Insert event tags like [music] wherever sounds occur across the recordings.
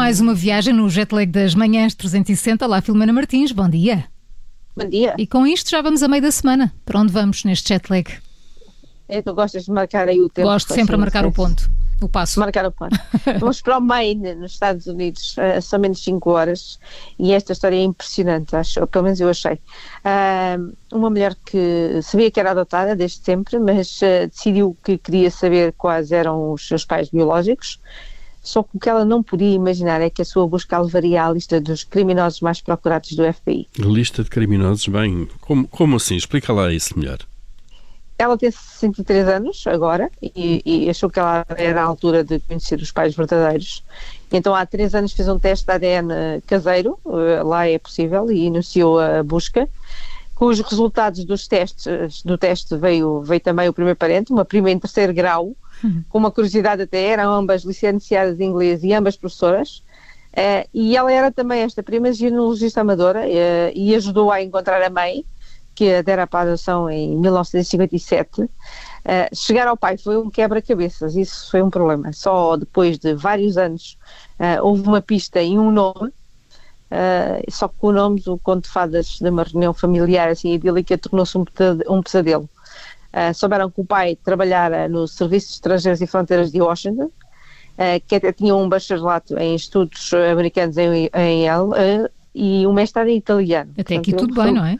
mais uma viagem no jet lag das manhãs 360. Lá, Filomena Martins, bom dia. Bom dia. E com isto já vamos a meio da semana. Para onde vamos neste jet lag? É, tu gostas de marcar aí o tempo? Gosto sempre a marcar o ponto, o passo. Marcar o ponto. [laughs] vamos para o Maine, nos Estados Unidos, uh, são menos 5 horas e esta história é impressionante, acho, ou pelo menos eu achei. Uh, uma mulher que sabia que era adotada desde sempre, mas uh, decidiu que queria saber quais eram os seus pais biológicos. Só que o que ela não podia imaginar é que a sua busca a levaria à lista dos criminosos mais procurados do FBI. Lista de criminosos? Bem, como, como assim? Explica lá isso melhor. Ela tem 63 anos agora e, e, achou que ela era à altura de conhecer os pais verdadeiros. Então há três anos fez um teste de ADN caseiro, eh, lá é possível, e iniciou a busca. Com os resultados dos testes, do teste veio, veio também o primeiro parente, uma prima em terceiro grau, com uma curiosidade até, eram ambas licenciadas em inglês e ambas professoras. Uh, e ela era também esta prima genealogista amadora uh, e ajudou a encontrar a mãe, que dera para a adoção em 1957. Uh, chegar ao pai foi um quebra-cabeças, isso foi um problema. Só depois de vários anos houve uma pista e um nome, só que com o nome do conto de fadas de uma reunião familiar assim idílica tornou-se um pesadelo. Uh, souberam que o pai trabalhara no Serviço de Estrangeiros e Fronteiras de Washington, uh, que até tinha um bacharelato em estudos americanos em, em Yale uh, e um mestrado em italiano. Até Portanto, aqui tudo bem, não é?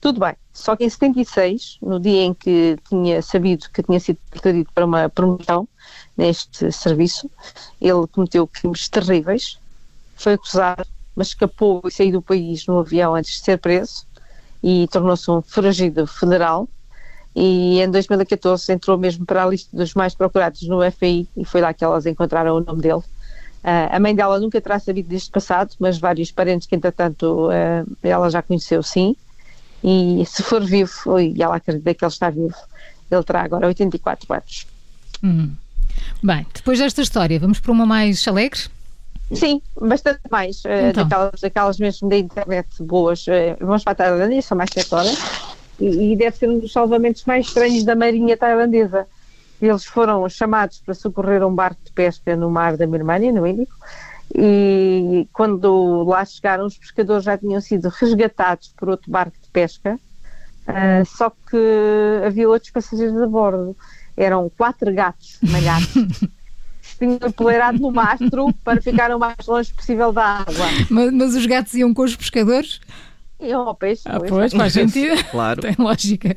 Tudo bem. Só que em 76, no dia em que tinha sabido que tinha sido pedido para uma promoção neste serviço, ele cometeu crimes terríveis, foi acusado, mas escapou e saiu do país no avião antes de ser preso e tornou-se um foragido federal e em 2014 entrou mesmo para a lista dos mais procurados no FAI e foi lá que elas encontraram o nome dele. Uh, a mãe dela nunca terá sabido deste passado, mas vários parentes que entretanto uh, ela já conheceu sim, e se for vivo, e ela acredita que ele está vivo, ele terá agora 84 anos. Hum. Bem, depois desta história, vamos para uma mais alegre? Sim, bastante mais, uh, então. daquelas, daquelas mesmo da internet boas. vamos para a Tailândia, são mais 7 horas e, e deve ser um dos salvamentos mais estranhos da marinha tailandesa. Eles foram chamados para socorrer um barco de pesca no mar da Birmania, no Índico, e quando lá chegaram, os pescadores já tinham sido resgatados por outro barco de pesca, uh, só que havia outros passageiros a bordo. Eram quatro gatos malhados. [laughs] tinham apoleirado no mastro para ficar o mais longe possível da água. Mas, mas os gatos iam com os pescadores? E ao peixe. Ah, pois, faz sentido. [laughs] claro. Tem lógica.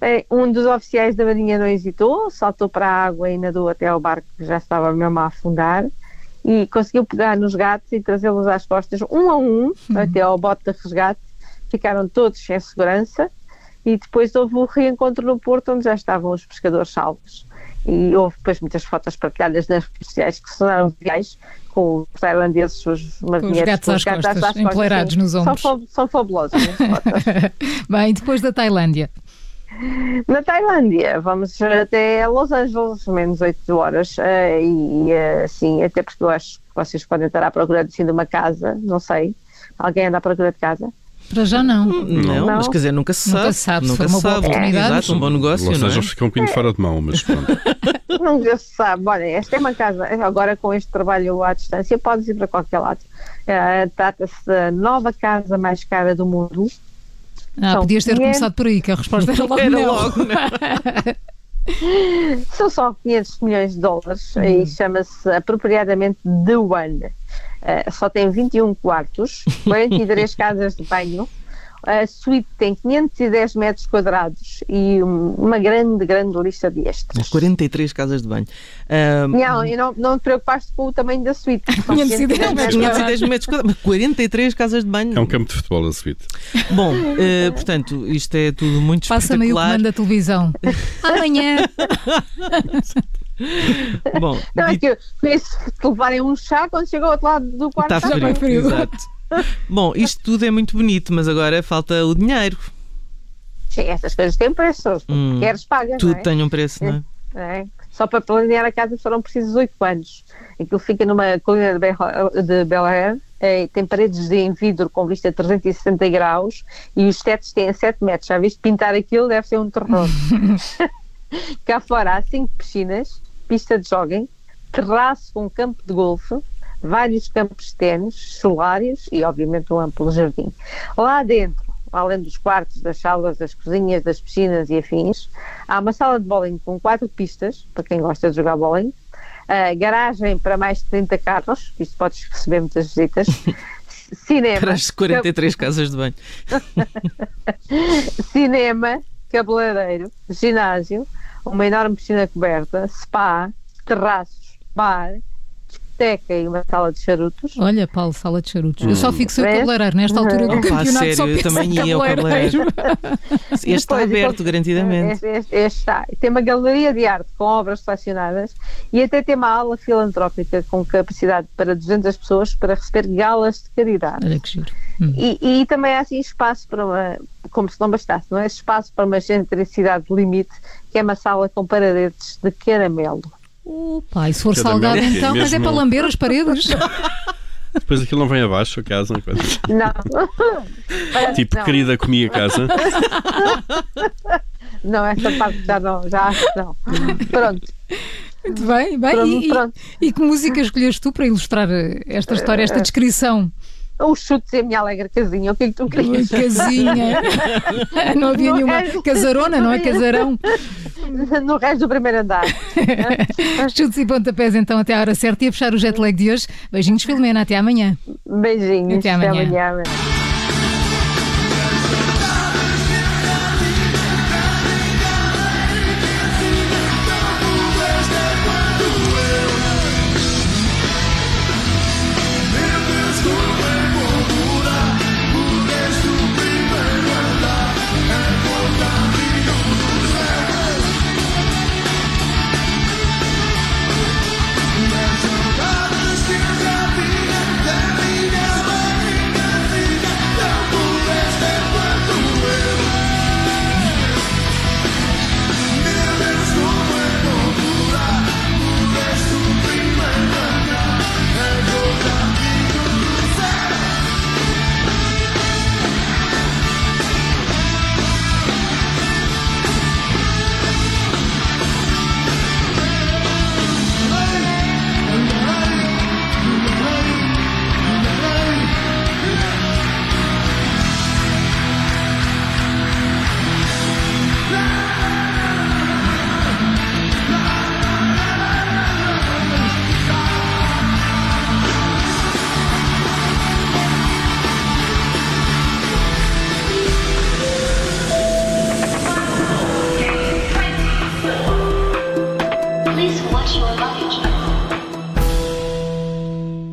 É, um dos oficiais da Marinha não hesitou, saltou para a água e nadou até ao barco que já estava mesmo a afundar e conseguiu pegar nos gatos e trazê-los às costas, um a um, uhum. até ao bote de resgate. Ficaram todos sem segurança e depois houve o reencontro no porto onde já estavam os pescadores salvos. E houve depois muitas fotos partilhadas nas redes sociais que tornaram viais com os tailandeses, os marinheiros, os gatos às costas, às costas empoleirados nos ombros. São, são fabulosos. [laughs] Bem, depois da Tailândia? Na Tailândia, vamos até Los Angeles, menos 8 horas, uh, e assim, até porque eu acho que vocês podem estar à procura assim, de uma casa, não sei. Alguém anda à procura de casa? Para já não. Não, não. mas quer dizer, nunca se sabe. Nunca se sabe, nunca se for uma boa oportunidade. Exato, um bom negócio. Los Angeles é? ficam um bocadinho fora de mão, mas pronto. [laughs] nunca se sabe. Olha, esta é uma casa, agora com este trabalho à distância, podes ir para qualquer lado. Uh, Trata-se da nova casa mais cara do mundo. Ah, São podias ter 500... começado por aí, que a resposta era logo. Era logo [laughs] [laughs] São só 500 milhões de dólares hum. e chama-se apropriadamente The One. Uh, só tem 21 quartos, 43 [laughs] casas de banho, a suíte tem 510 metros quadrados e uma grande, grande lista de extras. 43 casas de banho. Uh, não, e não, não te preocupaste com o tamanho da suíte. 510 metros, 510 metros quadrados. 43 casas de banho. É um campo de futebol a suíte. Bom, uh, portanto, isto é tudo muito Passa-me espetacular. Passa-me o comando da televisão. [laughs] Amanhã. Bom, não, é que se levarem um chá quando chega ao outro lado do quarto está frio. frio. Exato. [laughs] Bom, isto tudo é muito bonito, mas agora falta o dinheiro. Sim, essas coisas têm preço. Hum, Queres pagar. Tudo é? tem um preço, não é? é? Só para planear a casa foram precisos 8 anos. Aquilo fica numa colina de Bel Air, é, tem paredes em vidro com vista a 360 graus e os tetos têm 7 metros. Já viste pintar aquilo? Deve ser um terror. [laughs] Cá fora há 5 piscinas, pista de jogging, terraço com campo de golfe, vários campos de ténis, solários e, obviamente, um amplo jardim. Lá dentro, além dos quartos, das salas, das cozinhas, das piscinas e afins, há uma sala de bowling com quatro pistas, para quem gosta de jogar bowling, garagem para mais de 30 carros, isto podes receber muitas visitas, [laughs] cinema. Para as 43 casas de banho. [laughs] cinema, cabeleireiro, ginásio, uma enorme piscina coberta, spa, terraços, bar, discoteca e uma sala de charutos. Olha, Paulo, sala de charutos. Hum. Eu só fico sem o cabeleireiro. Nesta altura do. Opa, campeonato sério, só eu também ia ao cabeleireiro. [laughs] Este está Depois, aberto, garantidamente. Este, este- este está. Tem uma galeria de arte com obras selecionadas e até tem uma aula filantrópica com capacidade para 200 pessoas para receber galas de caridade. Olha que giro. Hum. E, e também há assim espaço para uma, como se não bastasse, não é? Espaço para uma excentricidade limite, que é uma sala com paredes de caramelo. Opa, e se for Cada salgado mel, então, mas é mesmo- para lamber as paredes. [laughs] Depois aquilo não vem abaixo a casa. Não. Parece [laughs] Tipo, não. querida, comi a casa. [laughs] Não, essa parte já não, já acho que não. Pronto, Muito bem, bem. pronto, E, e- pronto. e que música escolheste tu para ilustrar eh, esta história, esta descrição? Os chutes e a minha alegre casinha, o que é que tu querias? casinha. [laughs] Não havia No nenhuma resto- casarona, não é casarão. No resto do primeiro andar. [laughs] Chutes e pontapés então até à hora certa e a fechar o jet lag de hoje. Beijinhos, Filomena, até amanhã. Beijinhos. Até amanhã. amanhã.